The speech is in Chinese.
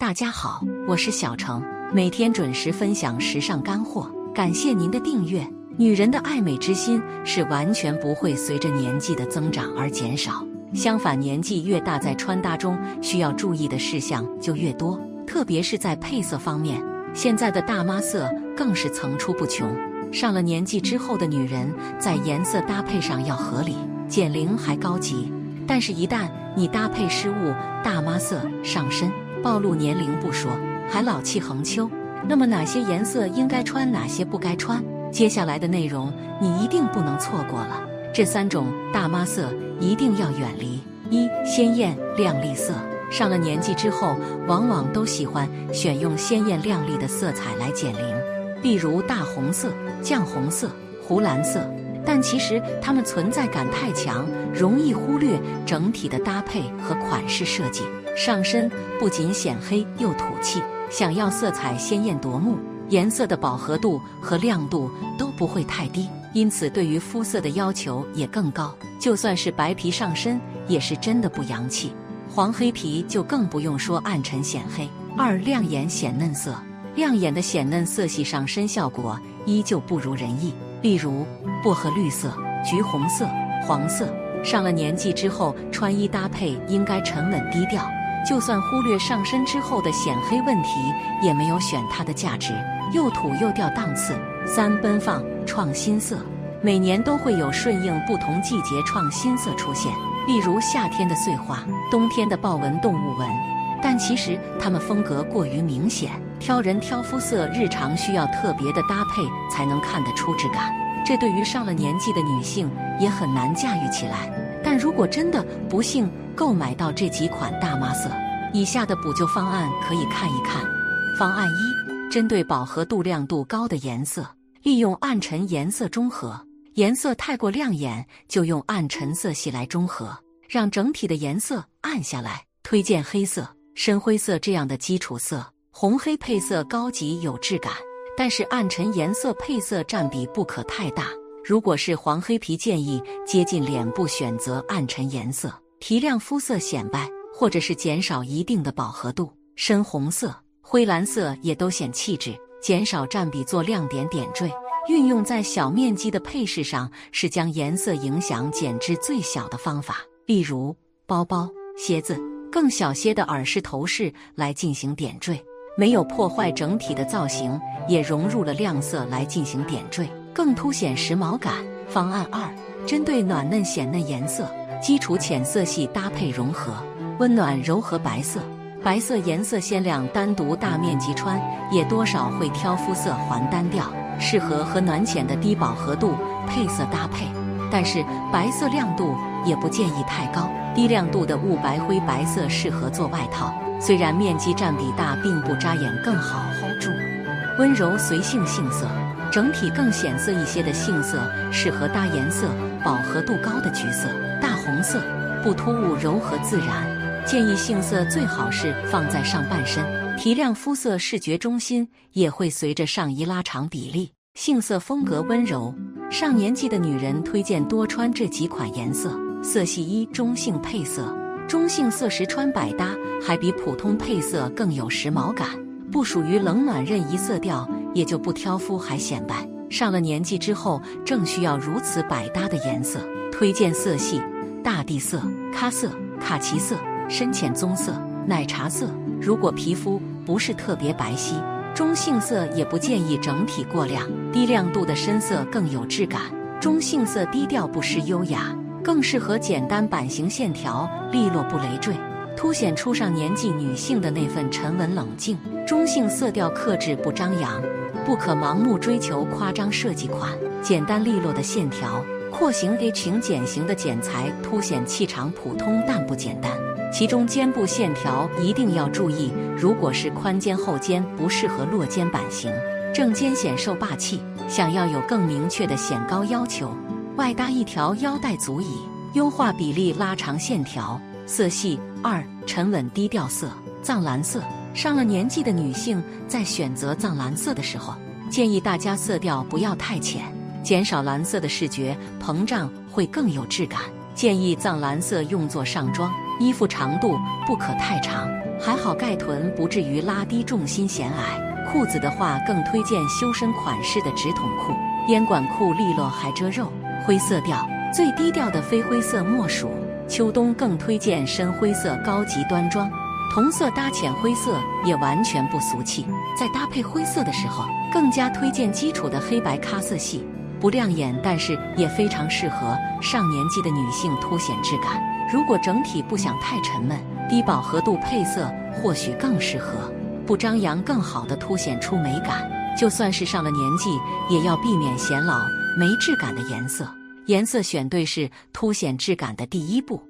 大家好，我是小程，每天准时分享时尚干货，感谢您的订阅。女人的爱美之心是完全不会随着年纪的增长而减少，相反，年纪越大，在穿搭中需要注意的事项就越多，特别是在配色方面，现在的大妈色更是层出不穷。上了年纪之后的女人，在颜色搭配上要合理，减龄还高级，但是，一旦你搭配失误，大妈色上身。暴露年龄不说，还老气横秋。那么哪些颜色应该穿，哪些不该穿？接下来的内容你一定不能错过了。这三种大妈色一定要远离：一、鲜艳亮丽色。上了年纪之后，往往都喜欢选用鲜艳亮丽的色彩来减龄，例如大红色、酱红色、湖蓝色。但其实它们存在感太强，容易忽略整体的搭配和款式设计。上身不仅显黑又土气，想要色彩鲜艳夺目，颜色的饱和度和亮度都不会太低，因此对于肤色的要求也更高。就算是白皮上身，也是真的不洋气。黄黑皮就更不用说，暗沉显黑。二亮眼显嫩色，亮眼的显嫩色系上身效果依旧不如人意。例如薄荷绿色、橘红色、黄色。上了年纪之后，穿衣搭配应该沉稳低调。就算忽略上身之后的显黑问题，也没有选它的价值，又土又掉档次。三奔放创新色，每年都会有顺应不同季节创新色出现，例如夏天的碎花，冬天的豹纹动物纹。但其实它们风格过于明显，挑人挑肤色，日常需要特别的搭配才能看得出质感。这对于上了年纪的女性也很难驾驭起来。但如果真的不幸购买到这几款大妈色，以下的补救方案可以看一看。方案一：针对饱和度、亮度高的颜色，利用暗沉颜色中和。颜色太过亮眼，就用暗沉色系来中和，让整体的颜色暗下来。推荐黑色、深灰色这样的基础色，红黑配色高级有质感，但是暗沉颜色配色占比不可太大。如果是黄黑皮，建议接近脸部选择暗沉颜色，提亮肤色显白，或者是减少一定的饱和度。深红色、灰蓝色也都显气质，减少占比做亮点点缀，运用在小面积的配饰上，是将颜色影响减至最小的方法。例如包包、鞋子，更小些的耳饰、头饰来进行点缀，没有破坏整体的造型，也融入了亮色来进行点缀。更凸显时髦感。方案二，针对暖嫩显嫩颜色，基础浅色系搭配融合，温暖柔和白色。白色颜色鲜亮，单独大面积穿也多少会挑肤色还单调，适合和暖浅的低饱和度配色搭配。但是白色亮度也不建议太高，低亮度的雾白灰白色适合做外套，虽然面积占比大，并不扎眼，更好 hold 住。温柔随性杏色。整体更显色一些的杏色，适合搭颜色饱和度高的橘色、大红色，不突兀，柔和自然。建议杏色最好是放在上半身，提亮肤色，视觉中心也会随着上衣拉长比例。杏色风格温柔，上年纪的女人推荐多穿这几款颜色。色系一中性配色，中性色时穿百搭，还比普通配色更有时髦感，不属于冷暖任意色调。也就不挑肤还显白，上了年纪之后正需要如此百搭的颜色。推荐色系：大地色、咖色、卡其色、深浅棕色、奶茶色。如果皮肤不是特别白皙，中性色也不建议整体过亮，低亮度的深色更有质感。中性色低调不失优雅，更适合简单版型线条利落不累赘，凸显出上年纪女性的那份沉稳冷静。中性色调克制不张扬。不可盲目追求夸张设计款，简单利落的线条，廓形 A 型剪型的剪裁凸显气场普通但不简单。其中肩部线条一定要注意，如果是宽肩后肩不适合落肩版型，正肩显瘦霸气。想要有更明确的显高要求，外搭一条腰带足矣。优化比例拉长线条，色系二沉稳低调色藏蓝色。上了年纪的女性在选择藏蓝色的时候，建议大家色调不要太浅，减少蓝色的视觉膨胀会更有质感。建议藏蓝色用作上装，衣服长度不可太长，还好盖臀不至于拉低重心显矮。裤子的话，更推荐修身款式的直筒裤，烟管裤利落还遮肉。灰色调最低调的非灰色莫属。秋冬更推荐深灰色，高级端庄。同色搭浅灰色也完全不俗气。在搭配灰色的时候，更加推荐基础的黑白咖色系，不亮眼，但是也非常适合上年纪的女性，凸显质感。如果整体不想太沉闷，低饱和度配色或许更适合。不张扬，更好的凸显出美感。就算是上了年纪，也要避免显老没质感的颜色。颜色选对是凸显质感的第一步。